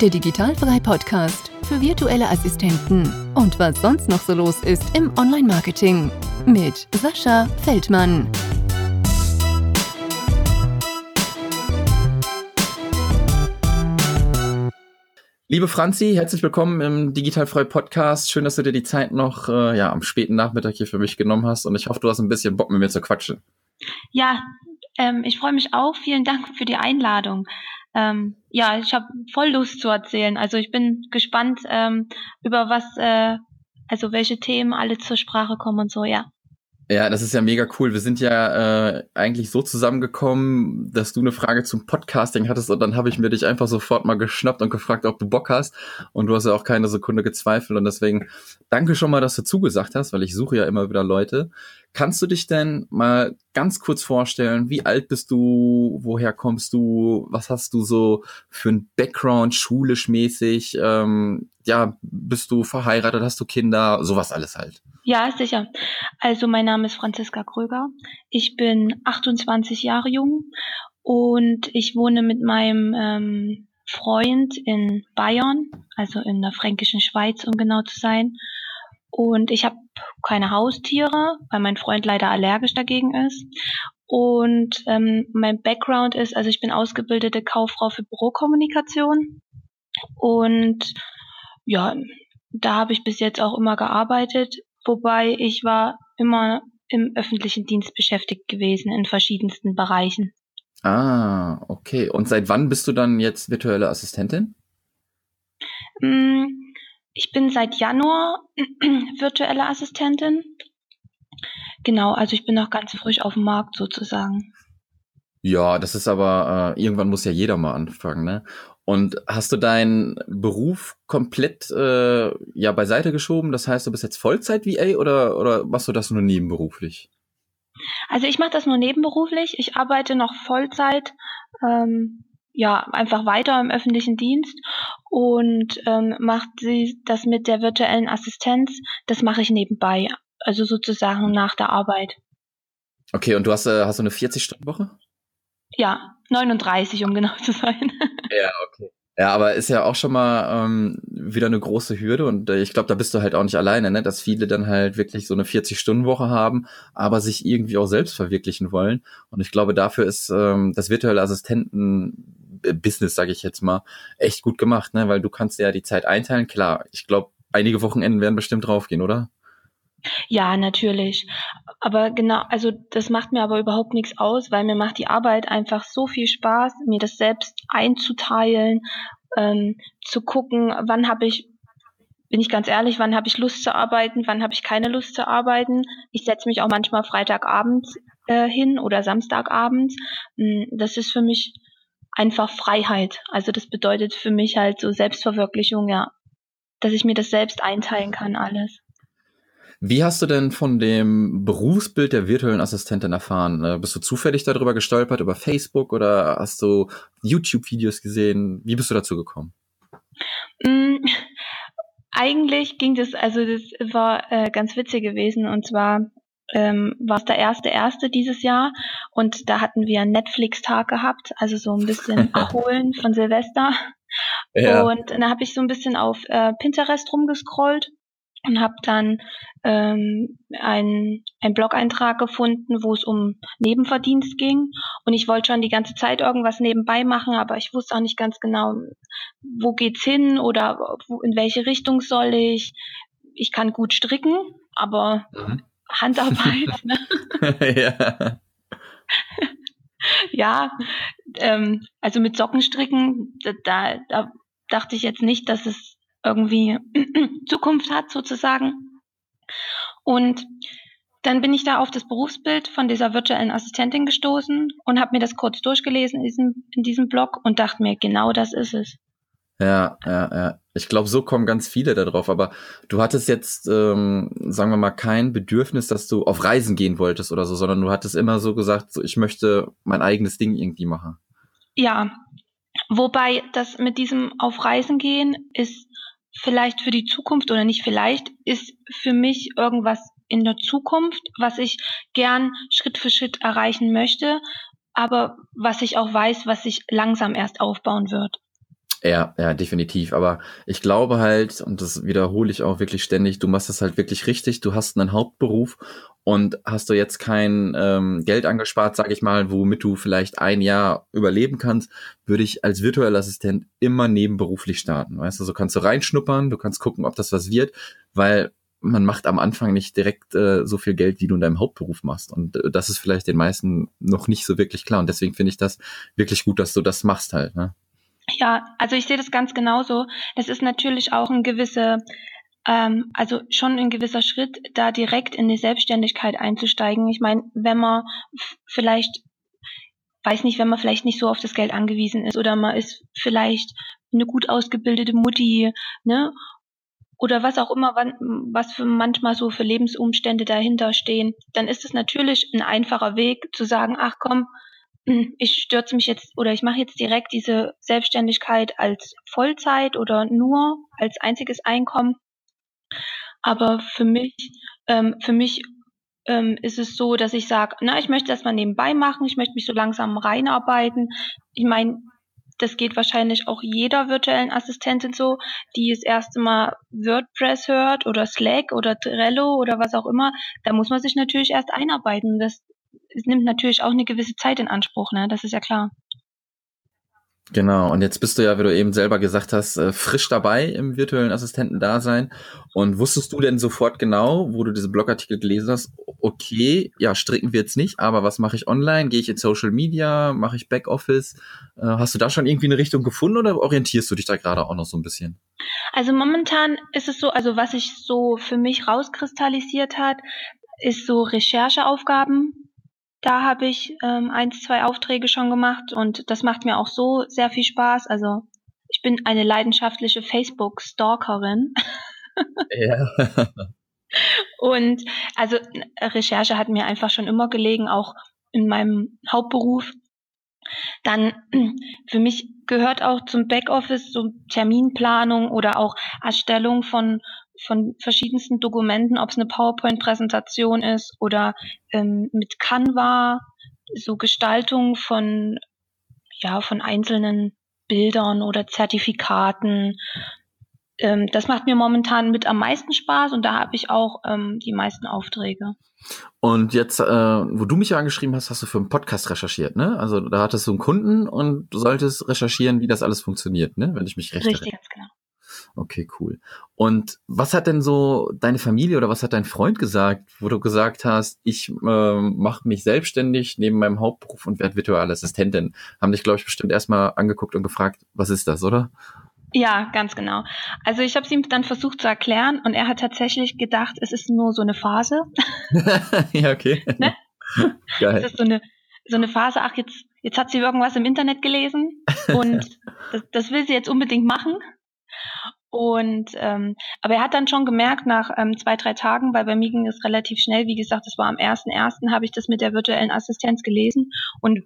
der Digitalfrei Podcast für virtuelle Assistenten und was sonst noch so los ist im Online-Marketing mit Sascha Feldmann. Liebe Franzi, herzlich willkommen im Digitalfrei Podcast. Schön, dass du dir die Zeit noch äh, ja, am späten Nachmittag hier für mich genommen hast und ich hoffe, du hast ein bisschen Bock mit mir zu quatschen. Ja, ähm, ich freue mich auch. Vielen Dank für die Einladung ähm, ja, ich habe voll Lust zu erzählen. Also ich bin gespannt, ähm, über was, äh, also welche Themen alle zur Sprache kommen und so, ja. Ja, das ist ja mega cool. Wir sind ja äh, eigentlich so zusammengekommen, dass du eine Frage zum Podcasting hattest und dann habe ich mir dich einfach sofort mal geschnappt und gefragt, ob du Bock hast. Und du hast ja auch keine Sekunde gezweifelt und deswegen danke schon mal, dass du zugesagt hast, weil ich suche ja immer wieder Leute. Kannst du dich denn mal ganz kurz vorstellen, wie alt bist du, woher kommst du, was hast du so für ein Background, schulisch mäßig, ähm, ja, bist du verheiratet, hast du Kinder, sowas alles halt. Ja, sicher. Also mein Name ist Franziska Kröger. Ich bin 28 Jahre jung und ich wohne mit meinem ähm, Freund in Bayern, also in der fränkischen Schweiz, um genau zu sein. Und ich habe keine Haustiere, weil mein Freund leider allergisch dagegen ist. Und ähm, mein Background ist, also ich bin ausgebildete Kauffrau für Bürokommunikation. Und ja, da habe ich bis jetzt auch immer gearbeitet, wobei ich war immer im öffentlichen Dienst beschäftigt gewesen in verschiedensten Bereichen. Ah, okay. Und seit wann bist du dann jetzt virtuelle Assistentin? Mm, ich bin seit Januar virtuelle Assistentin. Genau, also ich bin noch ganz frisch auf dem Markt sozusagen. Ja, das ist aber, äh, irgendwann muss ja jeder mal anfangen, ne? Und hast du deinen Beruf komplett äh, ja beiseite geschoben? Das heißt, du bist jetzt Vollzeit VA oder oder machst du das nur nebenberuflich? Also ich mache das nur nebenberuflich. Ich arbeite noch Vollzeit ähm, ja einfach weiter im öffentlichen Dienst und ähm, macht sie das mit der virtuellen Assistenz. Das mache ich nebenbei, also sozusagen nach der Arbeit. Okay, und du hast äh, hast du eine 40-Stunden-Woche? Ja, 39, um genau zu sein. Ja, okay. Ja, aber ist ja auch schon mal ähm, wieder eine große Hürde und äh, ich glaube, da bist du halt auch nicht alleine, ne? dass viele dann halt wirklich so eine 40-Stunden-Woche haben, aber sich irgendwie auch selbst verwirklichen wollen. Und ich glaube, dafür ist ähm, das virtuelle Assistenten-Business, sage ich jetzt mal, echt gut gemacht, ne? weil du kannst ja die Zeit einteilen. Klar, ich glaube, einige Wochenenden werden bestimmt draufgehen, oder? Ja, natürlich. Aber genau, also das macht mir aber überhaupt nichts aus, weil mir macht die Arbeit einfach so viel Spaß, mir das selbst einzuteilen, ähm, zu gucken, wann habe ich, bin ich ganz ehrlich, wann habe ich Lust zu arbeiten, wann habe ich keine Lust zu arbeiten. Ich setze mich auch manchmal Freitagabend äh, hin oder Samstagabend. Hm, das ist für mich einfach Freiheit. Also das bedeutet für mich halt so Selbstverwirklichung, ja, dass ich mir das selbst einteilen kann, alles. Wie hast du denn von dem Berufsbild der virtuellen Assistentin erfahren? Äh, bist du zufällig darüber gestolpert, über Facebook oder hast du YouTube-Videos gesehen? Wie bist du dazu gekommen? Mm, eigentlich ging das, also das war äh, ganz witzig gewesen und zwar ähm, war es der erste erste dieses Jahr und da hatten wir einen Netflix-Tag gehabt, also so ein bisschen erholen von Silvester. Ja. Und dann habe ich so ein bisschen auf äh, Pinterest rumgescrollt und habe dann ähm, einen, einen Blog-Eintrag gefunden, wo es um Nebenverdienst ging. Und ich wollte schon die ganze Zeit irgendwas nebenbei machen, aber ich wusste auch nicht ganz genau, wo geht's hin oder wo, in welche Richtung soll ich. Ich kann gut stricken, aber mhm. Handarbeit. Ne? ja. ja, ähm, also mit Sockenstricken, da, da dachte ich jetzt nicht, dass es irgendwie Zukunft hat sozusagen. Und dann bin ich da auf das Berufsbild von dieser virtuellen Assistentin gestoßen und habe mir das kurz durchgelesen in diesem, in diesem Blog und dachte mir, genau das ist es. Ja, ja, ja. Ich glaube, so kommen ganz viele da drauf. Aber du hattest jetzt, ähm, sagen wir mal, kein Bedürfnis, dass du auf Reisen gehen wolltest oder so, sondern du hattest immer so gesagt, so, ich möchte mein eigenes Ding irgendwie machen. Ja, wobei das mit diesem auf Reisen gehen ist vielleicht für die Zukunft oder nicht vielleicht, ist für mich irgendwas in der Zukunft, was ich gern Schritt für Schritt erreichen möchte, aber was ich auch weiß, was sich langsam erst aufbauen wird. Ja, ja, definitiv. Aber ich glaube halt, und das wiederhole ich auch wirklich ständig, du machst das halt wirklich richtig. Du hast einen Hauptberuf und hast du jetzt kein ähm, Geld angespart, sage ich mal, womit du vielleicht ein Jahr überleben kannst, würde ich als virtueller Assistent immer nebenberuflich starten. Weißt du, so kannst du reinschnuppern, du kannst gucken, ob das was wird, weil man macht am Anfang nicht direkt äh, so viel Geld, wie du in deinem Hauptberuf machst. Und äh, das ist vielleicht den meisten noch nicht so wirklich klar. Und deswegen finde ich das wirklich gut, dass du das machst halt. Ne? Ja, also ich sehe das ganz genauso. Das ist natürlich auch ein gewisser, ähm, also schon ein gewisser Schritt, da direkt in die Selbstständigkeit einzusteigen. Ich meine, wenn man vielleicht, weiß nicht, wenn man vielleicht nicht so auf das Geld angewiesen ist oder man ist vielleicht eine gut ausgebildete Mutti, ne? Oder was auch immer, was für manchmal so für Lebensumstände dahinter stehen, dann ist es natürlich ein einfacher Weg zu sagen, ach komm, ich stürze mich jetzt oder ich mache jetzt direkt diese Selbstständigkeit als Vollzeit oder nur als einziges Einkommen. Aber für mich, ähm, für mich ähm, ist es so, dass ich sage, na, ich möchte das mal nebenbei machen, ich möchte mich so langsam reinarbeiten. Ich meine, das geht wahrscheinlich auch jeder virtuellen Assistentin so, die das erste Mal WordPress hört oder Slack oder Trello oder was auch immer. Da muss man sich natürlich erst einarbeiten. Das nimmt natürlich auch eine gewisse Zeit in Anspruch, ne? Das ist ja klar. Genau, und jetzt bist du ja, wie du eben selber gesagt hast, äh, frisch dabei im virtuellen Assistentendasein. Und wusstest du denn sofort genau, wo du diese Blogartikel gelesen hast, okay, ja, stricken wir jetzt nicht, aber was mache ich online? Gehe ich in Social Media? Mache ich Backoffice? Äh, hast du da schon irgendwie eine Richtung gefunden oder orientierst du dich da gerade auch noch so ein bisschen? Also momentan ist es so, also was sich so für mich rauskristallisiert hat, ist so Rechercheaufgaben da habe ich ähm, eins, zwei Aufträge schon gemacht und das macht mir auch so sehr viel Spaß. Also ich bin eine leidenschaftliche Facebook-Stalkerin. Ja. und also Recherche hat mir einfach schon immer gelegen, auch in meinem Hauptberuf. Dann für mich gehört auch zum Backoffice so Terminplanung oder auch Erstellung von von verschiedensten Dokumenten, ob es eine PowerPoint-Präsentation ist oder ähm, mit Canva, so Gestaltung von, ja, von einzelnen Bildern oder Zertifikaten. Ähm, das macht mir momentan mit am meisten Spaß und da habe ich auch ähm, die meisten Aufträge. Und jetzt, äh, wo du mich angeschrieben hast, hast du für einen Podcast recherchiert, ne? Also da hattest du einen Kunden und du solltest recherchieren, wie das alles funktioniert, ne? Wenn ich mich recht Richtig, ganz genau. Okay, cool. Und was hat denn so deine Familie oder was hat dein Freund gesagt, wo du gesagt hast, ich äh, mache mich selbstständig neben meinem Hauptberuf und werde virtuelle Assistentin? Haben dich, glaube ich, bestimmt erstmal angeguckt und gefragt, was ist das, oder? Ja, ganz genau. Also ich habe es ihm dann versucht zu erklären und er hat tatsächlich gedacht, es ist nur so eine Phase. ja, okay. Ne? Geil. Es ist so eine, so eine Phase, ach, jetzt, jetzt hat sie irgendwas im Internet gelesen und das, das will sie jetzt unbedingt machen. Und ähm, aber er hat dann schon gemerkt nach ähm, zwei, drei Tagen, weil bei mir ging es relativ schnell, wie gesagt, das war am ersten ersten habe ich das mit der virtuellen Assistenz gelesen. Und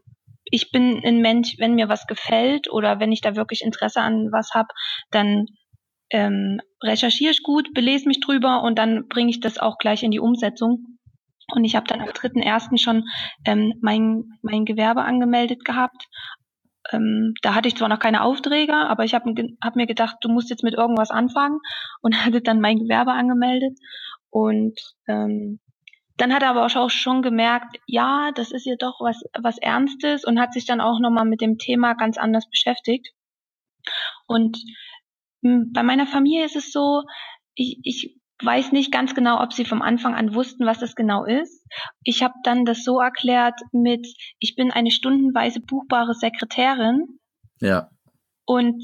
ich bin ein Mensch, wenn mir was gefällt oder wenn ich da wirklich Interesse an was habe, dann ähm, recherchiere ich gut, belese mich drüber und dann bringe ich das auch gleich in die Umsetzung. Und ich habe dann am dritten ersten schon ähm, mein, mein Gewerbe angemeldet gehabt, ähm, da hatte ich zwar noch keine Aufträge, aber ich habe hab mir gedacht, du musst jetzt mit irgendwas anfangen und hatte dann mein Gewerbe angemeldet. Und ähm, dann hat er aber auch schon gemerkt, ja, das ist ja doch was, was Ernstes und hat sich dann auch nochmal mit dem Thema ganz anders beschäftigt. Und hm, bei meiner Familie ist es so, ich, ich weiß nicht ganz genau, ob sie vom Anfang an wussten, was das genau ist. Ich habe dann das so erklärt mit, ich bin eine stundenweise buchbare Sekretärin. Ja. Und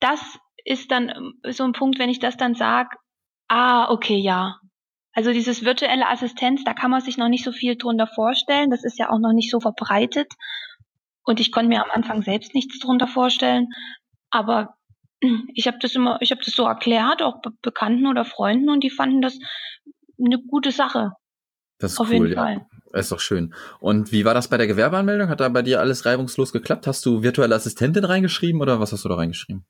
das ist dann ähm, so ein Punkt, wenn ich das dann sage, ah, okay, ja. Also dieses virtuelle Assistenz, da kann man sich noch nicht so viel drunter vorstellen. Das ist ja auch noch nicht so verbreitet. Und ich konnte mir am Anfang selbst nichts drunter vorstellen. Aber ich habe das immer, ich habe das so erklärt, auch Be Bekannten oder Freunden, und die fanden das eine gute Sache. Das ist Auf cool, ja. Fall. Ist doch schön. Und wie war das bei der Gewerbeanmeldung? Hat da bei dir alles reibungslos geklappt? Hast du virtuelle Assistentin reingeschrieben oder was hast du da reingeschrieben?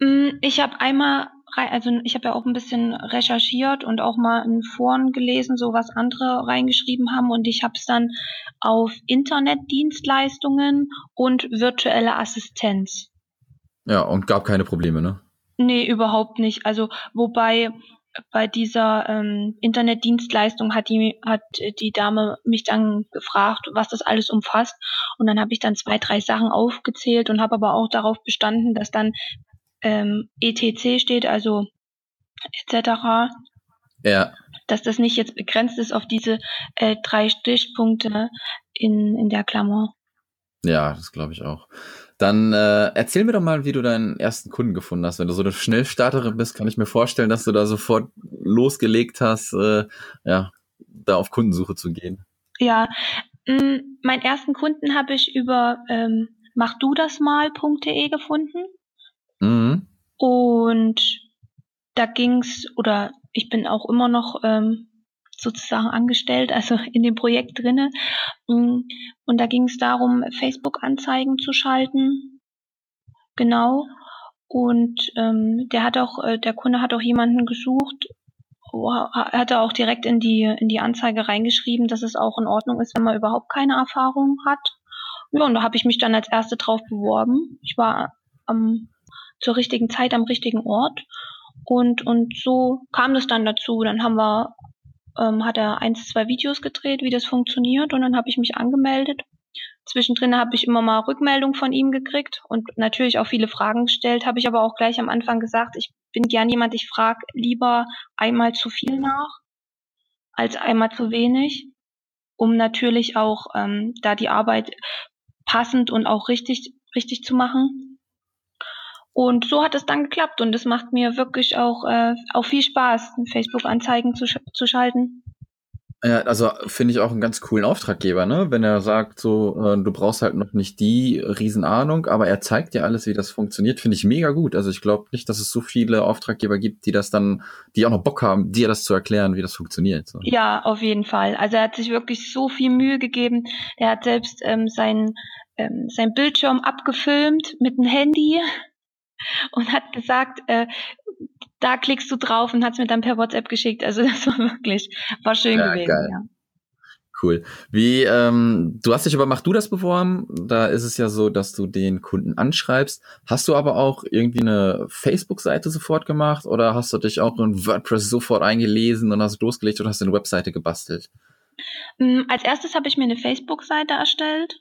Mm, ich habe einmal, also ich habe ja auch ein bisschen recherchiert und auch mal in Foren gelesen, so was andere reingeschrieben haben und ich habe es dann auf Internetdienstleistungen und virtuelle Assistenz Ja, und gab keine Probleme, ne? Nee, überhaupt nicht. Also wobei bei dieser ähm, Internetdienstleistung hat die, hat die Dame mich dann gefragt, was das alles umfasst. Und dann habe ich dann zwei, drei Sachen aufgezählt und habe aber auch darauf bestanden, dass dann ähm, ETC steht, also etc. Ja. Dass das nicht jetzt begrenzt ist auf diese äh, drei Stichpunkte in, in der Klammer. Ja, das glaube ich auch. Dann äh, erzähl mir doch mal, wie du deinen ersten Kunden gefunden hast. Wenn du so eine Schnellstarterin bist, kann ich mir vorstellen, dass du da sofort losgelegt hast, äh, ja, da auf Kundensuche zu gehen. Ja, mh, mm, meinen ersten Kunden habe ich über ähm, machdudasmal.de gefunden. Mhm. Und da ging's oder ich bin auch immer noch ähm, sozusagen angestellt, also in dem Projekt drinne. Mm, und da ging es darum, Facebook-Anzeigen zu schalten. Genau. Und ähm, der hat auch, äh, der Kunde hat auch jemanden gesucht, hat er auch direkt in die in die Anzeige reingeschrieben, dass es auch in Ordnung ist, wenn man überhaupt keine Erfahrung hat. Ja, und da habe ich mich dann als erste drauf beworben. Ich war am, zur richtigen Zeit am richtigen Ort und und so kam das dann dazu. Dann haben wir ähm, hat er eins, zwei Videos gedreht, wie das funktioniert und dann habe ich mich angemeldet. Zwischendrin habe ich immer mal Rückmeldung von ihm gekriegt und natürlich auch viele Fragen gestellt, habe ich aber auch gleich am Anfang gesagt, ich bin gern jemand, ich frage lieber einmal zu viel nach als einmal zu wenig, um natürlich auch ähm, da die Arbeit passend und auch richtig, richtig zu machen. Und so hat es dann geklappt und es macht mir wirklich auch, äh, auch viel Spaß, Facebook-Anzeigen zu, sch zu schalten. Ja, also finde ich auch einen ganz coolen Auftraggeber, ne? Wenn er sagt, so, äh, du brauchst halt noch nicht die Riesenahnung, aber er zeigt dir alles, wie das funktioniert, finde ich mega gut. Also ich glaube nicht, dass es so viele Auftraggeber gibt, die das dann, die auch noch Bock haben, dir das zu erklären, wie das funktioniert. So. Ja, auf jeden Fall. Also er hat sich wirklich so viel Mühe gegeben. Er hat selbst ähm, sein, ähm, sein Bildschirm abgefilmt mit dem Handy und hat gesagt, äh, da klickst du drauf und hat es mir dann per WhatsApp geschickt. Also das war wirklich, war schön ja, gewesen, geil. ja. Cool. Wie, ähm, du hast dich aber, mach du das beworben? Da ist es ja so, dass du den Kunden anschreibst. Hast du aber auch irgendwie eine Facebook-Seite sofort gemacht oder hast du dich auch in WordPress sofort eingelesen und hast losgelegt und hast eine Webseite gebastelt? Mm, als erstes habe ich mir eine Facebook-Seite erstellt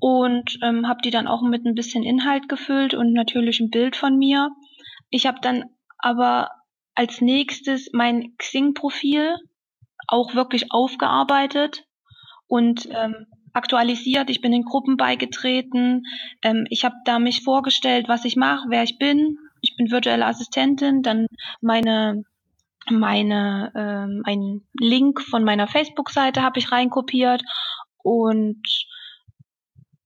und ähm, habe die dann auch mit ein bisschen Inhalt gefüllt und natürlich ein Bild von mir. Ich habe dann aber als nächstes mein Xing-Profil auch wirklich aufgearbeitet und ähm, aktualisiert. Ich bin in Gruppen beigetreten. Ähm, ich habe da mich vorgestellt, was ich mache, wer ich bin. Ich bin virtuelle Assistentin. Dann meine meine ähm, ein Link von meiner Facebook-Seite habe ich reinkopiert und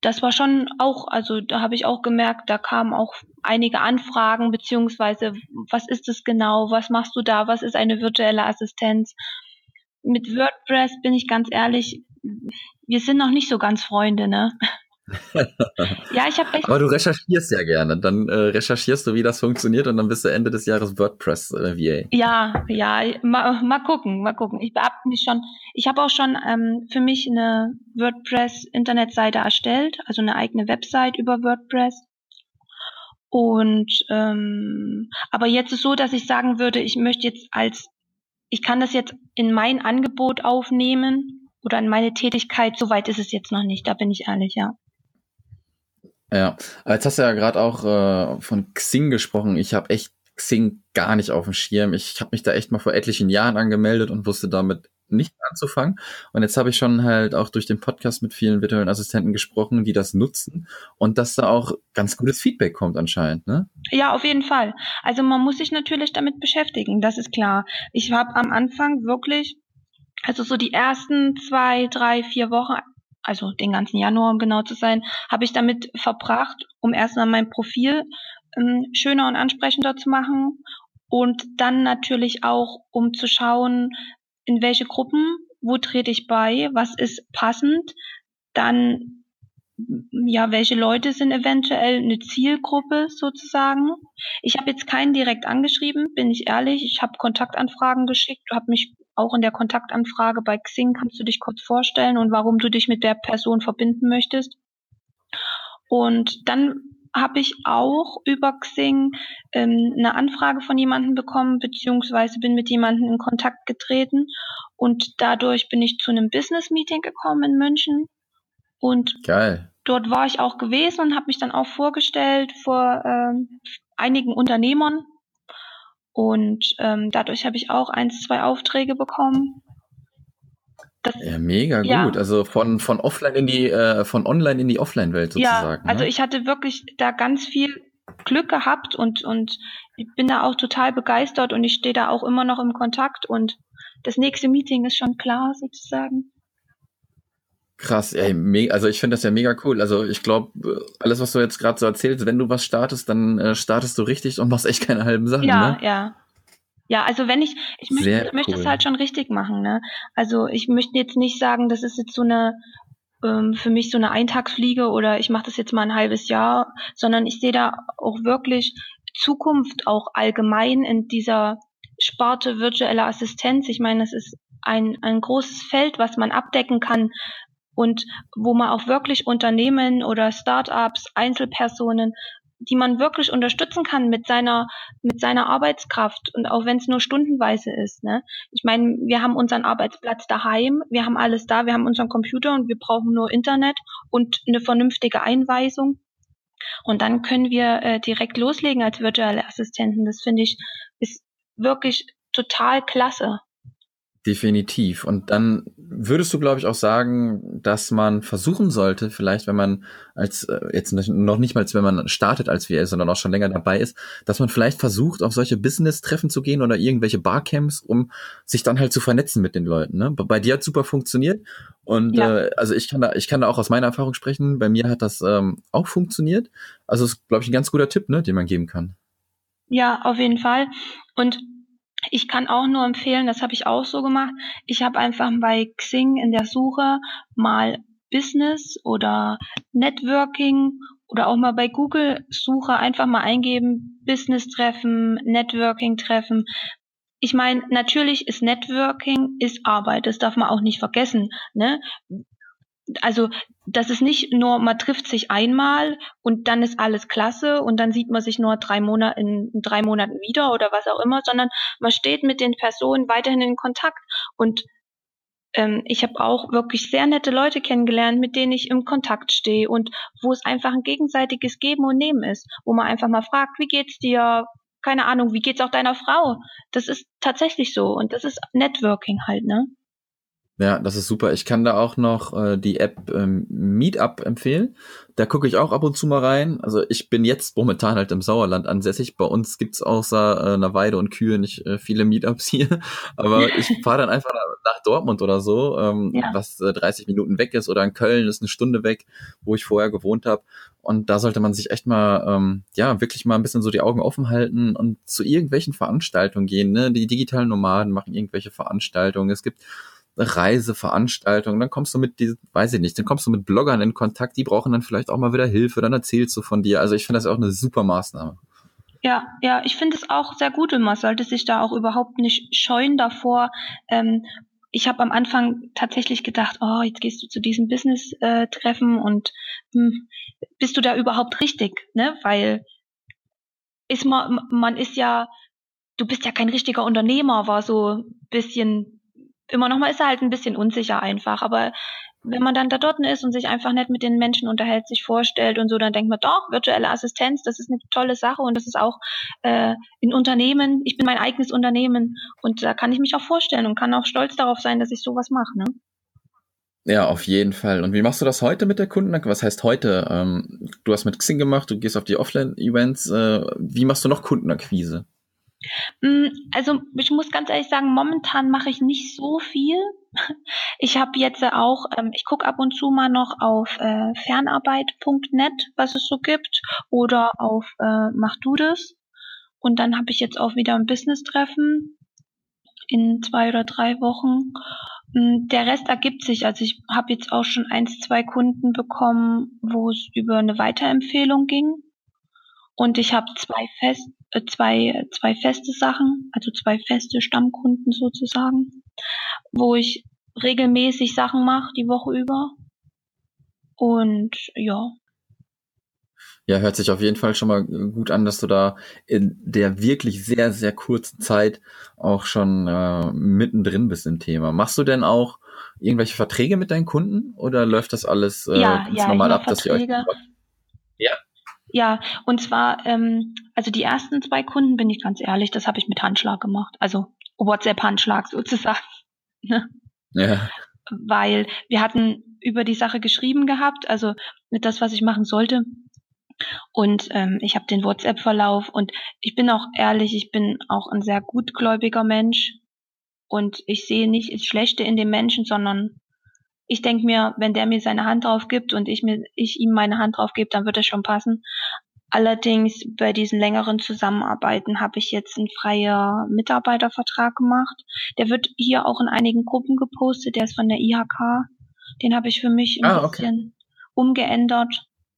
das war schon auch, also da habe ich auch gemerkt, da kamen auch einige Anfragen, beziehungsweise was ist es genau, was machst du da, was ist eine virtuelle Assistenz. Mit WordPress bin ich ganz ehrlich, wir sind noch nicht so ganz Freunde, ne? ja, ich habe echt. Aber du recherchierst ja gerne. Dann äh, recherchierst du, wie das funktioniert und dann bist du Ende des Jahres WordPress äh, VA. Ja, ja, mal, mal gucken, mal gucken. Ich habe mich schon, ich habe auch schon ähm, für mich eine WordPress-Internetseite erstellt, also eine eigene Website über WordPress. Und ähm, aber jetzt ist so, dass ich sagen würde, ich möchte jetzt als, ich kann das jetzt in mein Angebot aufnehmen oder in meine Tätigkeit. Soweit ist es jetzt noch nicht. Da bin ich ehrlich, ja. Ja, jetzt hast du ja gerade auch äh, von Xing gesprochen. Ich habe echt Xing gar nicht auf dem Schirm. Ich habe mich da echt mal vor etlichen Jahren angemeldet und wusste damit nicht anzufangen. Und jetzt habe ich schon halt auch durch den Podcast mit vielen virtuellen Assistenten gesprochen, die das nutzen und dass da auch ganz gutes Feedback kommt anscheinend, ne? Ja, auf jeden Fall. Also man muss sich natürlich damit beschäftigen, das ist klar. Ich habe am Anfang wirklich, also so die ersten zwei, drei, vier Wochen also den ganzen Januar, um genau zu sein, habe ich damit verbracht, um erstmal mein Profil ähm, schöner und ansprechender zu machen und dann natürlich auch, um zu schauen, in welche Gruppen, wo trete ich bei, was ist passend, dann ja, welche Leute sind eventuell eine Zielgruppe sozusagen. Ich habe jetzt keinen direkt angeschrieben, bin ich ehrlich. Ich habe Kontaktanfragen geschickt, habe mich auch in der Kontaktanfrage bei Xing, kannst du dich kurz vorstellen und warum du dich mit der Person verbinden möchtest. Und dann habe ich auch über Xing ähm, eine Anfrage von jemandem bekommen, beziehungsweise bin mit jemandem in Kontakt getreten und dadurch bin ich zu einem Business-Meeting gekommen in München und Geil. dort war ich auch gewesen und habe mich dann auch vorgestellt vor ähm, einigen Unternehmern und ähm, dadurch habe ich auch eins, zwei Aufträge bekommen das, ja, mega ja. gut. Also von, von offline in die, äh, von online in die Offline-Welt sozusagen. Ja, also ne? ich hatte wirklich da ganz viel Glück gehabt und, und ich bin da auch total begeistert und ich stehe da auch immer noch im Kontakt und das nächste Meeting ist schon klar sozusagen. Krass, ey, also ich finde das ja mega cool. Also ich glaube, alles, was du jetzt gerade so erzählst, wenn du was startest, dann äh, startest du richtig und machst echt keine halben Sachen. Ja, ne? ja. Ja, also wenn ich, ich möchte, ich möchte es halt schon richtig machen, ne? Also ich möchte jetzt nicht sagen, das ist jetzt so eine, ähm, für mich so eine Eintagsfliege oder ich mache das jetzt mal ein halbes Jahr, sondern ich sehe da auch wirklich Zukunft auch allgemein in dieser Sparte virtuelle Assistenz. Ich meine, das ist ein, ein großes Feld, was man abdecken kann und wo man auch wirklich Unternehmen oder Startups, Einzelpersonen die man wirklich unterstützen kann mit seiner mit seiner Arbeitskraft und auch wenn es nur stundenweise ist. Ne? Ich meine, wir haben unseren Arbeitsplatz daheim, wir haben alles da, wir haben unseren Computer und wir brauchen nur Internet und eine vernünftige Einweisung. Und dann können wir äh, direkt loslegen als virtuelle Assistenten. Das finde ich ist wirklich total klasse. Definitiv. Und dann würdest du, glaube ich, auch sagen, dass man versuchen sollte, vielleicht, wenn man als äh, jetzt noch nicht mal, wenn man startet als VS, sondern auch schon länger dabei ist, dass man vielleicht versucht, auf solche Business-Treffen zu gehen oder irgendwelche Barcamps, um sich dann halt zu vernetzen mit den Leuten. Ne? Bei dir hat super funktioniert. Und ja. äh, also ich kann da, ich kann da auch aus meiner Erfahrung sprechen. Bei mir hat das ähm, auch funktioniert. Also ist, glaube ich, ein ganz guter Tipp, ne, den man geben kann. Ja, auf jeden Fall. Und ich kann auch nur empfehlen, das habe ich auch so gemacht. Ich habe einfach bei Xing in der Suche mal Business oder Networking oder auch mal bei Google Suche einfach mal eingeben, Business Treffen, Networking Treffen. Ich meine, natürlich ist Networking ist Arbeit, das darf man auch nicht vergessen. Ne? also das ist nicht nur, man trifft sich einmal und dann ist alles klasse und dann sieht man sich nur drei Monate in, drei Monaten wieder oder was auch immer, sondern man steht mit den Personen weiterhin in Kontakt und ähm, ich habe auch wirklich sehr nette Leute kennengelernt, mit denen ich im Kontakt stehe und wo es einfach ein gegenseitiges Geben und Nehmen ist, wo man einfach mal fragt, wie geht's dir? Keine Ahnung, wie geht's auch deiner Frau? Das ist tatsächlich so und das ist Networking halt, ne? Ja, das ist super. Ich kann da auch noch äh, die App ähm, Meetup empfehlen. Da gucke ich auch ab und zu mal rein. Also ich bin jetzt momentan halt im Sauerland ansässig. Bei uns gibt's außer äh, einer Weide und Kühe nicht äh, viele Meetups hier. Aber ich fahre dann einfach nach Dortmund oder so, ähm, ja. was äh, 30 Minuten weg ist. Oder in Köln ist eine Stunde weg, wo ich vorher gewohnt habe. Und da sollte man sich echt mal, ähm, ja, wirklich mal ein bisschen so die Augen offen halten und zu irgendwelchen Veranstaltungen gehen. Ne? Die digitalen Nomaden machen irgendwelche Veranstaltungen. Es gibt Reiseveranstaltung, dann kommst du mit diesen, weiß ich nicht, dann kommst du mit Bloggern in Kontakt, die brauchen dann vielleicht auch mal wieder Hilfe, dann erzählst du von dir. Also ich finde das auch eine super Maßnahme. Ja, ja, ich finde es auch sehr gut und man sollte sich da auch überhaupt nicht scheuen davor. Ähm, ich habe am Anfang tatsächlich gedacht, oh, jetzt gehst du zu diesem Business-Treffen äh, und hm, bist du da überhaupt richtig, ne? Weil ist man, man ist ja, du bist ja kein richtiger Unternehmer, war so bisschen immer noch mal ist er halt ein bisschen unsicher einfach, aber wenn man dann da dort ist und sich einfach nett mit den Menschen unterhält, sich vorstellt und so, dann denkt man doch, virtuelle Assistenz, das ist eine tolle Sache und das ist auch äh, in Unternehmen, ich bin mein eigenes Unternehmen und da kann ich mich auch vorstellen und kann auch stolz darauf sein, dass ich sowas mache. Ne? Ja, auf jeden Fall. Und wie machst du das heute mit der Kunden? Was heißt heute? Ähm, du hast mit Xing gemacht, du gehst auf die Offline-Events. Äh, wie machst du noch Kundenakquise? Mm, also ich muss ganz ehrlich sagen, momentan mache ich nicht so viel. Ich habe jetzt auch, ähm, ich gucke ab und zu mal noch auf äh, fernarbeit.net, was es so gibt, oder auf äh, Mach du das. Und dann habe ich jetzt auch wieder ein Business-Treffen in zwei oder drei Wochen. Mm, der Rest ergibt sich. Also ich habe jetzt auch schon eins, zwei Kunden bekommen, wo es über eine Weiterempfehlung ging. Und ich habe zwei fest, zwei, zwei feste Sachen, also zwei feste Stammkunden sozusagen, wo ich regelmäßig Sachen mache, die Woche über. Und ja. Ja, hört sich auf jeden Fall schon mal gut an, dass du da in der wirklich sehr, sehr kurzen Zeit auch schon äh, mittendrin bist im Thema. Machst du denn auch irgendwelche Verträge mit deinen Kunden oder läuft das alles äh, ja, ganz ja, normal ab, dass ihr euch. Ja. Und zwar, ähm, also die ersten zwei Kunden, bin ich ganz ehrlich, das habe ich mit Handschlag gemacht. Also WhatsApp-Handschlag sozusagen. Ne? Ja. Weil wir hatten über die Sache geschrieben gehabt, also mit das, was ich machen sollte. Und ähm, ich habe den WhatsApp-Verlauf und ich bin auch ehrlich, ich bin auch ein sehr gutgläubiger Mensch und ich sehe nicht das Schlechte in dem Menschen, sondern ich denke mir, wenn der mir seine Hand drauf gibt und ich mir ich ihm meine Hand drauf gebe, dann wird es schon passen. Allerdings bei diesen längeren Zusammenarbeiten habe ich jetzt einen freier Mitarbeitervertrag gemacht. Der wird hier auch in einigen Gruppen gepostet. Der ist von der IHK. Den habe ich für mich ein ah, bisschen okay. umgeändert.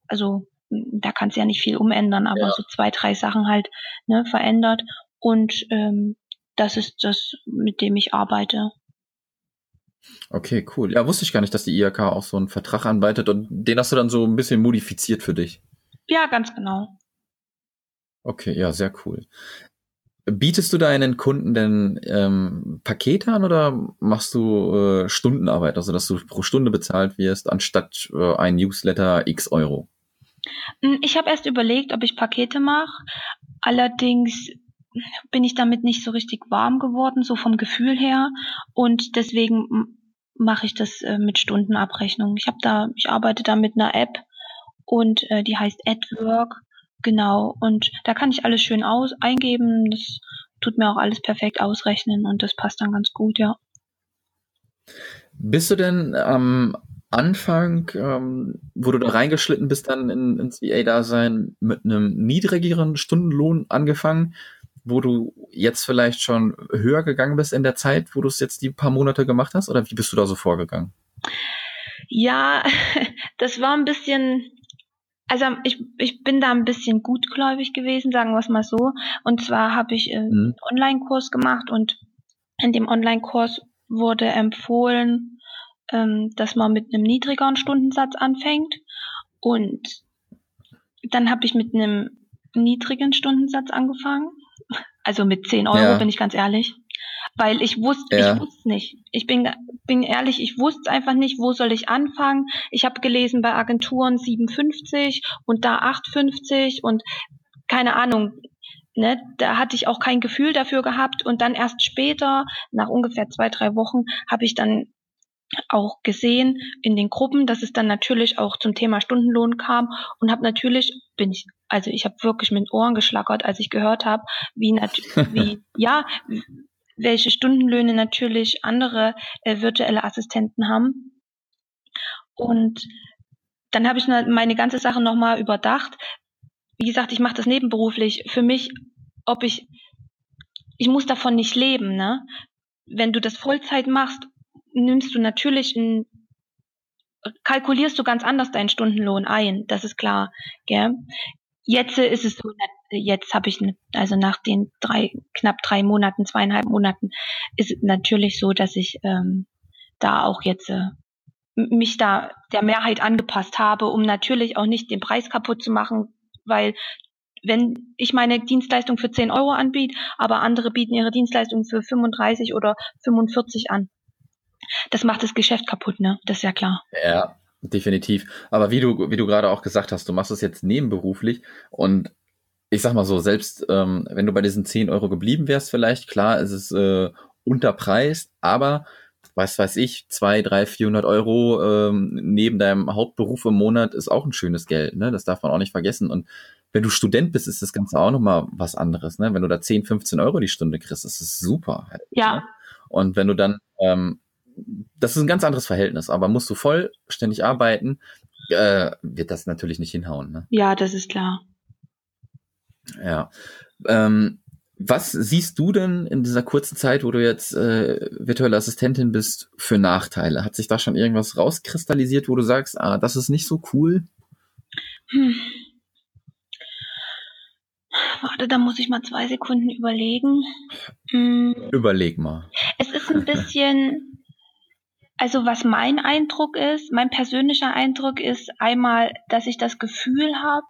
Also da kannst du ja nicht viel umändern, aber ja. so zwei, drei Sachen halt ne, verändert. Und ähm, das ist das, mit dem ich arbeite. Okay, cool. Ja, wusste ich gar nicht, dass die IHK auch so einen Vertrag anbietet und den hast du dann so ein bisschen modifiziert für dich. Ja, ganz genau. Okay, ja, sehr cool. Bietest du deinen Kunden denn ähm, Pakete an oder machst du äh, Stundenarbeit, also dass du pro Stunde bezahlt wirst, anstatt äh, ein Newsletter x Euro? Hm, ich habe erst überlegt, ob ich Pakete mache. Allerdings bin ich damit nicht so richtig warm geworden, so vom Gefühl her. Und deswegen mache ich das äh, mit Stundenabrechnung. Ich habe da, ich arbeite da mit einer App und äh, die heißt AdWork. Genau. Und da kann ich alles schön aus eingeben. Das tut mir auch alles perfekt ausrechnen und das passt dann ganz gut, ja. Bist du denn am Anfang, ähm, wo du da reingeschlitten bist, dann in, ins VA-Dasein mit einem niedrigeren Stundenlohn angefangen, wo du jetzt vielleicht schon höher gegangen bist in der Zeit, wo du es jetzt die paar Monate gemacht hast? Oder wie bist du da so vorgegangen? Ja, das war ein bisschen, also ich, ich bin da ein bisschen gutgläubig gewesen, sagen wir es mal so. Und zwar habe ich äh, mhm. einen Online-Kurs gemacht und in dem Online-Kurs wurde empfohlen, ähm, dass man mit einem niedrigeren Stundensatz anfängt. Und dann habe ich mit einem niedrigen Stundensatz angefangen. Also mit 10 Euro, ja. bin ich ganz ehrlich. Weil ich wusste, ja. ich wusste nicht. Ich bin, bin ehrlich, ich wusste einfach nicht, wo soll ich anfangen. Ich habe gelesen bei Agenturen 57 und da 850 und keine Ahnung, ne, da hatte ich auch kein Gefühl dafür gehabt und dann erst später, nach ungefähr zwei, drei Wochen, habe ich dann auch gesehen in den Gruppen, dass es dann natürlich auch zum Thema Stundenlohn kam und habe natürlich bin ich also ich habe wirklich mit Ohren geschlackert, als ich gehört habe, wie wie ja welche Stundenlöhne natürlich andere äh, virtuelle Assistenten haben und dann habe ich meine ganze Sache nochmal überdacht. Wie gesagt, ich mache das nebenberuflich. Für mich, ob ich, ich muss davon nicht leben, ne? Wenn du das Vollzeit machst nimmst du natürlich ein, kalkulierst du ganz anders deinen Stundenlohn ein, das ist klar. Gell? Jetzt ist es so, jetzt habe ich, also nach den drei, knapp drei Monaten, zweieinhalb Monaten, ist es natürlich so, dass ich ähm, da auch jetzt äh, mich da der Mehrheit angepasst habe, um natürlich auch nicht den Preis kaputt zu machen, weil wenn ich meine Dienstleistung für 10 Euro anbiete, aber andere bieten ihre Dienstleistung für 35 oder 45 an das macht das Geschäft kaputt, ne? Das ist ja klar. Ja, definitiv. Aber wie du, wie du gerade auch gesagt hast, du machst es jetzt nebenberuflich und ich sag mal so, selbst ähm, wenn du bei diesen 10 Euro geblieben wärst, vielleicht, klar, ist es äh, unterpreist, aber was weiß ich, zwei, drei, 400 Euro ähm, neben deinem Hauptberuf im Monat ist auch ein schönes Geld, ne? Das darf man auch nicht vergessen. Und wenn du Student bist, ist das Ganze auch nochmal was anderes, ne? Wenn du da 10, 15 Euro die Stunde kriegst, ist das super. Halt, ja. Ne? Und wenn du dann ähm, das ist ein ganz anderes Verhältnis, aber musst du vollständig arbeiten, äh, wird das natürlich nicht hinhauen. Ne? Ja, das ist klar. Ja. Ähm, was siehst du denn in dieser kurzen Zeit, wo du jetzt äh, virtuelle Assistentin bist, für Nachteile? Hat sich da schon irgendwas rauskristallisiert, wo du sagst, ah, das ist nicht so cool? Hm. Warte, da muss ich mal zwei Sekunden überlegen. Hm. Überleg mal. Es ist ein bisschen, also was mein Eindruck ist, mein persönlicher Eindruck ist einmal, dass ich das Gefühl habe,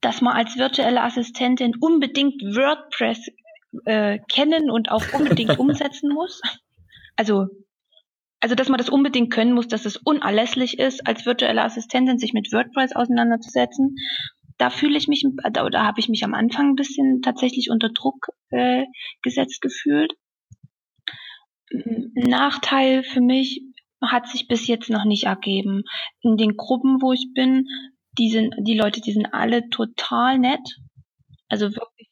dass man als virtuelle Assistentin unbedingt WordPress äh, kennen und auch unbedingt umsetzen muss. Also, also, dass man das unbedingt können muss, dass es unerlässlich ist, als virtuelle Assistentin sich mit WordPress auseinanderzusetzen. Da fühle ich mich, da, da habe ich mich am Anfang ein bisschen tatsächlich unter Druck äh, gesetzt gefühlt. Nachteil für mich hat sich bis jetzt noch nicht ergeben. In den Gruppen, wo ich bin, die sind, die Leute, die sind alle total nett. Also wirklich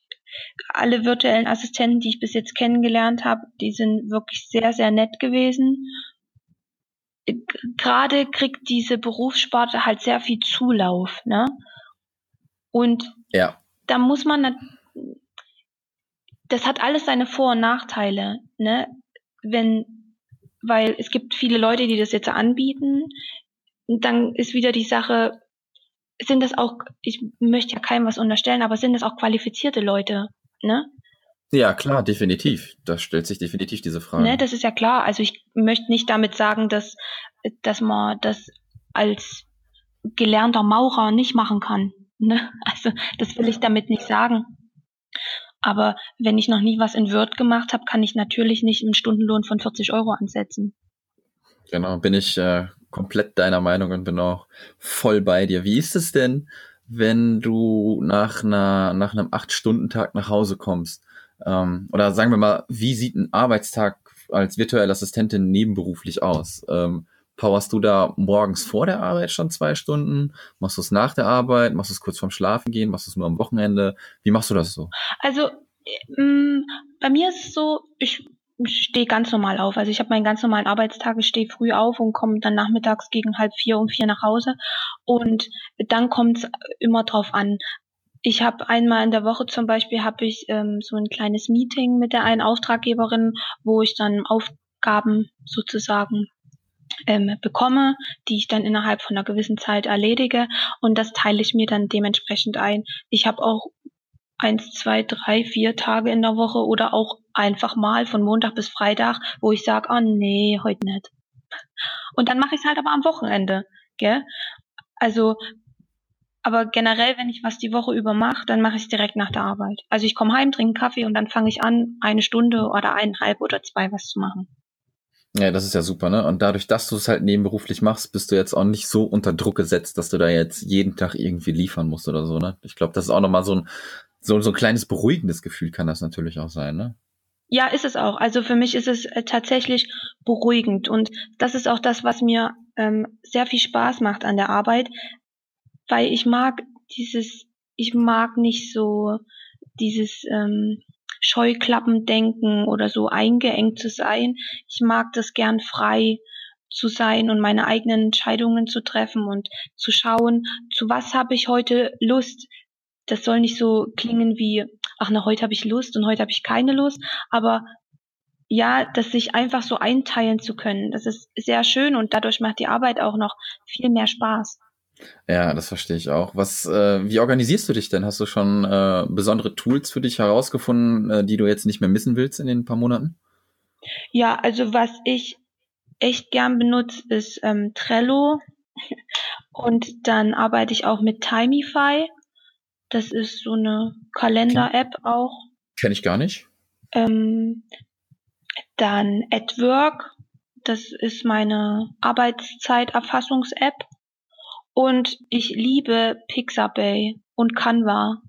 alle virtuellen Assistenten, die ich bis jetzt kennengelernt habe, die sind wirklich sehr, sehr nett gewesen. Gerade kriegt diese Berufssparte halt sehr viel Zulauf, ne? Und ja. da muss man, das hat alles seine Vor- und Nachteile, ne? Wenn, weil es gibt viele Leute, die das jetzt anbieten, dann ist wieder die Sache, sind das auch, ich möchte ja keinem was unterstellen, aber sind das auch qualifizierte Leute, ne? Ja, klar, definitiv. Da stellt sich definitiv diese Frage. Ne, das ist ja klar. Also ich möchte nicht damit sagen, dass, dass man das als gelernter Maurer nicht machen kann. Ne? Also das will ich damit nicht sagen. Aber wenn ich noch nie was in Word gemacht habe, kann ich natürlich nicht einen Stundenlohn von 40 Euro ansetzen. Genau, bin ich äh, komplett deiner Meinung und bin auch voll bei dir. Wie ist es denn, wenn du nach einer nach einem acht Stunden Tag nach Hause kommst? Ähm, oder sagen wir mal, wie sieht ein Arbeitstag als virtuelle Assistentin nebenberuflich aus? Ähm, powerst du da morgens vor der Arbeit schon zwei Stunden? Machst du es nach der Arbeit? Machst du es kurz vorm Schlafen gehen? Machst du es nur am Wochenende? Wie machst du das so? Also ähm, bei mir ist es so, ich stehe ganz normal auf. Also ich habe meinen ganz normalen Arbeitstag, ich stehe früh auf und komme dann nachmittags gegen halb vier um vier nach Hause. Und dann kommt es immer drauf an. Ich habe einmal in der Woche zum Beispiel habe ich ähm, so ein kleines Meeting mit der einen Auftraggeberin, wo ich dann Aufgaben sozusagen ähm, bekomme, die ich dann innerhalb von einer gewissen Zeit erledige und das teile ich mir dann dementsprechend ein. Ich habe auch eins, zwei, drei, vier Tage in der Woche oder auch einfach mal von Montag bis Freitag, wo ich sage, oh nee, heute nicht. Und dann mache ich es halt aber am Wochenende, gell? Also, aber generell, wenn ich was die Woche über mache, dann mache ich es direkt nach der Arbeit. Also ich komme heim, trinke Kaffee und dann fange ich an, eine Stunde oder eineinhalb oder zwei was zu machen. Ja, das ist ja super, ne? Und dadurch, dass du es halt nebenberuflich machst, bist du jetzt auch nicht so unter Druck gesetzt, dass du da jetzt jeden Tag irgendwie liefern musst oder so, ne? Ich glaube, das ist auch nochmal so ein, so, so ein kleines beruhigendes Gefühl kann das natürlich auch sein, ne? Ja, ist es auch. Also für mich ist es äh, tatsächlich beruhigend und das ist auch das, was mir ähm, sehr viel Spaß macht an der Arbeit, weil ich mag dieses, ich mag nicht so dieses ähm, Scheuklappendenken oder so eingeengt zu sein. Ich mag das gern frei zu sein und meine eigenen Entscheidungen zu treffen und zu schauen, zu was habe ich heute Lust, das soll nicht so klingen wie, ach na, heute habe ich Lust und heute habe ich keine Lust, aber ja, das sich einfach so einteilen zu können, das ist sehr schön und dadurch macht die Arbeit auch noch viel mehr Spaß. Ja, das verstehe ich auch. Was, äh, wie organisierst du dich denn? Hast du schon äh, besondere Tools für dich herausgefunden, äh, die du jetzt nicht mehr missen willst in den paar Monaten? Ja, also was ich echt gern benutze, ist ähm, Trello und dann arbeite ich auch mit Timify. Das ist so eine Kalender-App auch. Kenne ich gar nicht. Ähm, dann AdWork, das ist meine Arbeitszeiterfassungs-App. Und ich liebe Pixabay und Canva.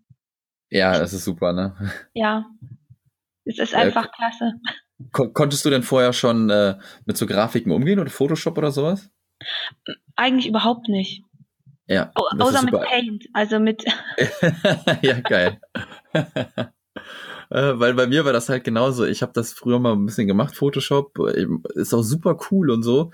Ja, das ist super, ne? Ja. Es ist einfach äh, klasse. Kon konntest du denn vorher schon äh, mit so Grafiken umgehen oder Photoshop oder sowas? Eigentlich überhaupt nicht. Ja. Au außer mit Paint, also mit. ja, geil. äh, weil bei mir war das halt genauso. Ich habe das früher mal ein bisschen gemacht, Photoshop. Ist auch super cool und so.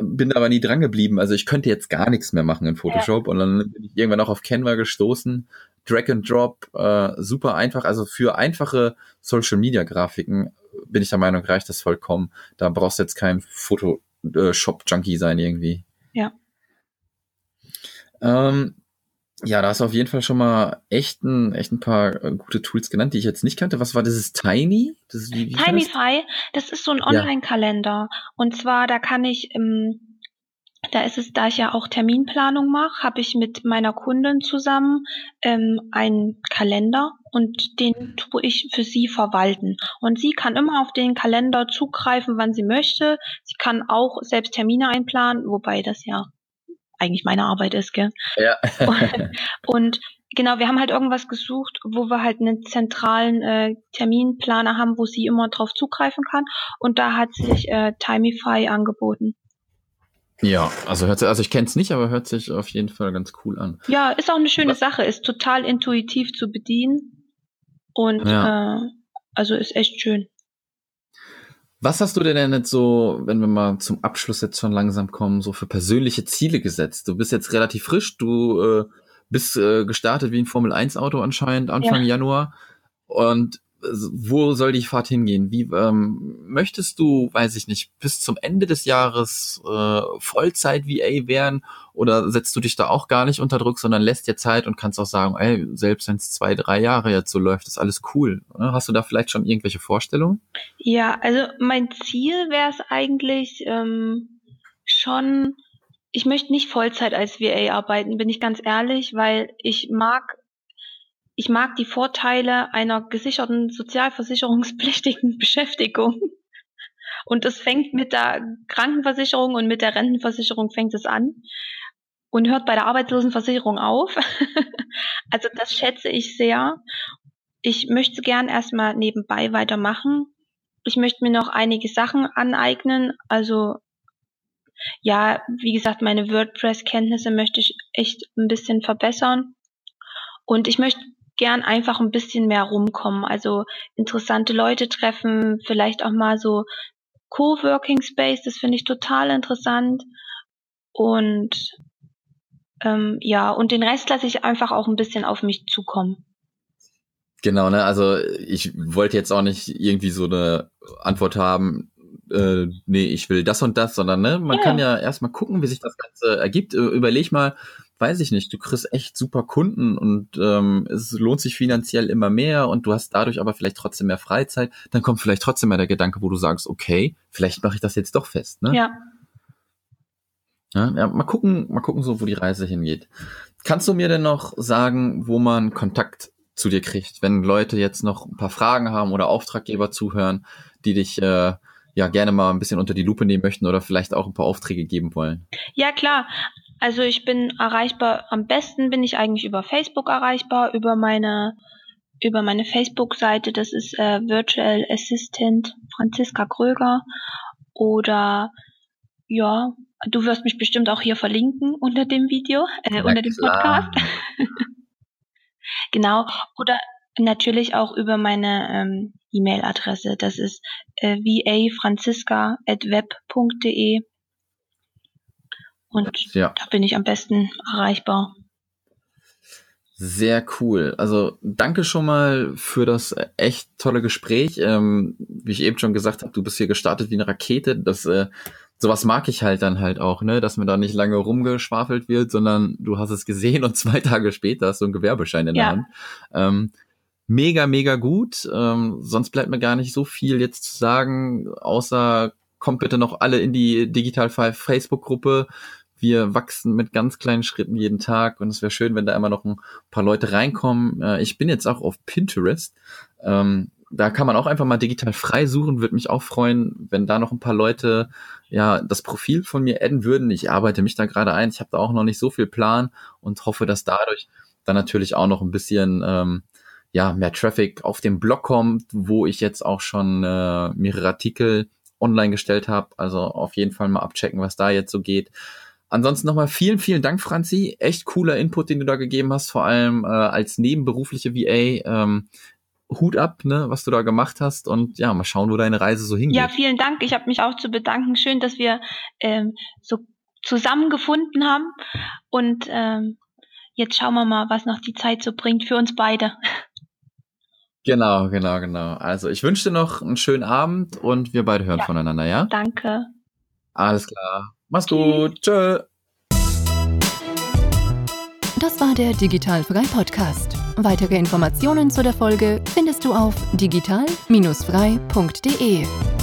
Bin aber nie dran geblieben. Also ich könnte jetzt gar nichts mehr machen in Photoshop. Ja. Und dann bin ich irgendwann auch auf Canva gestoßen. Drag and Drop, äh, super einfach. Also für einfache Social Media Grafiken bin ich der Meinung, reicht das vollkommen. Da brauchst du jetzt kein Photoshop-Junkie sein irgendwie. Ja. Ähm, ja, da hast du auf jeden Fall schon mal echt ein, echt ein paar äh, gute Tools genannt, die ich jetzt nicht kannte. Was war das? Ist Tiny? Das ist, wie, wie Tinyfy, das? das ist so ein Online-Kalender. Ja. Und zwar, da kann ich ähm, da ist es, da ich ja auch Terminplanung mache, habe ich mit meiner Kundin zusammen ähm, einen Kalender und den tue ich für sie verwalten. Und sie kann immer auf den Kalender zugreifen, wann sie möchte. Sie kann auch selbst Termine einplanen, wobei das ja eigentlich meine Arbeit ist, gell? Ja. und, und genau, wir haben halt irgendwas gesucht, wo wir halt einen zentralen äh, Terminplaner haben, wo sie immer drauf zugreifen kann. Und da hat sich äh, Timify angeboten. Ja, also hört sich, also ich kenne es nicht, aber hört sich auf jeden Fall ganz cool an. Ja, ist auch eine schöne Sache, ist total intuitiv zu bedienen und ja. äh, also ist echt schön. Was hast du denn jetzt so, wenn wir mal zum Abschluss jetzt schon langsam kommen, so für persönliche Ziele gesetzt? Du bist jetzt relativ frisch, du äh, bist äh, gestartet wie ein Formel 1 Auto anscheinend Anfang ja. Januar und wo soll die Fahrt hingehen? Wie ähm, möchtest du, weiß ich nicht, bis zum Ende des Jahres äh, Vollzeit VA werden oder setzt du dich da auch gar nicht unter Druck, sondern lässt dir Zeit und kannst auch sagen, ey, selbst wenn es zwei, drei Jahre jetzt so läuft, ist alles cool. Oder? Hast du da vielleicht schon irgendwelche Vorstellungen? Ja, also mein Ziel wäre es eigentlich ähm, schon, ich möchte nicht Vollzeit als VA arbeiten, bin ich ganz ehrlich, weil ich mag ich mag die Vorteile einer gesicherten sozialversicherungspflichtigen Beschäftigung. Und es fängt mit der Krankenversicherung und mit der Rentenversicherung fängt es an und hört bei der Arbeitslosenversicherung auf. also das schätze ich sehr. Ich möchte gern erstmal nebenbei weitermachen. Ich möchte mir noch einige Sachen aneignen. Also ja, wie gesagt, meine WordPress-Kenntnisse möchte ich echt ein bisschen verbessern. Und ich möchte gern einfach ein bisschen mehr rumkommen. Also interessante Leute treffen, vielleicht auch mal so Coworking Space, das finde ich total interessant. Und ähm, ja, und den Rest lasse ich einfach auch ein bisschen auf mich zukommen. Genau, ne? Also ich wollte jetzt auch nicht irgendwie so eine Antwort haben, äh, nee, ich will das und das, sondern ne, man ja. kann ja erstmal gucken, wie sich das Ganze ergibt. Überleg mal, weiß ich nicht, du kriegst echt super Kunden und ähm, es lohnt sich finanziell immer mehr und du hast dadurch aber vielleicht trotzdem mehr Freizeit, dann kommt vielleicht trotzdem mal der Gedanke, wo du sagst, okay, vielleicht mache ich das jetzt doch fest, ne? Ja. ja. Ja, mal gucken, mal gucken so, wo die Reise hingeht. Kannst du mir denn noch sagen, wo man Kontakt zu dir kriegt, wenn Leute jetzt noch ein paar Fragen haben oder Auftraggeber zuhören, die dich äh, ja gerne mal ein bisschen unter die Lupe nehmen möchten oder vielleicht auch ein paar Aufträge geben wollen? Ja, klar. Also ich bin erreichbar, am besten bin ich eigentlich über Facebook erreichbar, über meine über meine Facebook-Seite, das ist äh, Virtual Assistant Franziska Kröger oder ja, du wirst mich bestimmt auch hier verlinken unter dem Video, äh, unter dem Podcast. genau, oder natürlich auch über meine ähm, E-Mail-Adresse, das ist äh, vafranziska.web.de und ja. da bin ich am besten erreichbar. Sehr cool. Also danke schon mal für das echt tolle Gespräch. Ähm, wie ich eben schon gesagt habe, du bist hier gestartet wie eine Rakete. Das äh, sowas mag ich halt dann halt auch, ne, dass mir da nicht lange rumgeschwafelt wird, sondern du hast es gesehen und zwei Tage später hast du einen Gewerbeschein in der Hand. Ähm, mega, mega gut. Ähm, sonst bleibt mir gar nicht so viel jetzt zu sagen, außer kommt bitte noch alle in die Digital Five Facebook-Gruppe wir wachsen mit ganz kleinen Schritten jeden Tag und es wäre schön, wenn da immer noch ein paar Leute reinkommen. Äh, ich bin jetzt auch auf Pinterest. Ähm, da kann man auch einfach mal digital frei suchen. Würde mich auch freuen, wenn da noch ein paar Leute ja das Profil von mir adden würden. Ich arbeite mich da gerade ein. Ich habe da auch noch nicht so viel Plan und hoffe, dass dadurch dann natürlich auch noch ein bisschen ähm, ja mehr Traffic auf dem Blog kommt, wo ich jetzt auch schon äh, mehrere Artikel online gestellt habe. Also auf jeden Fall mal abchecken, was da jetzt so geht. Ansonsten nochmal vielen, vielen Dank, Franzi. Echt cooler Input, den du da gegeben hast, vor allem äh, als nebenberufliche VA. Ähm, Hut ab, ne, was du da gemacht hast und ja, mal schauen, wo deine Reise so hingeht. Ja, vielen Dank. Ich habe mich auch zu bedanken. Schön, dass wir ähm, so zusammengefunden haben und ähm, jetzt schauen wir mal, was noch die Zeit so bringt für uns beide. Genau, genau, genau. Also ich wünsche dir noch einen schönen Abend und wir beide hören ja. voneinander, ja? Danke. Alles klar. Mach's gut. Tschö. Das war der Digitalfrei Podcast. Weitere Informationen zu der Folge findest du auf digital-frei.de.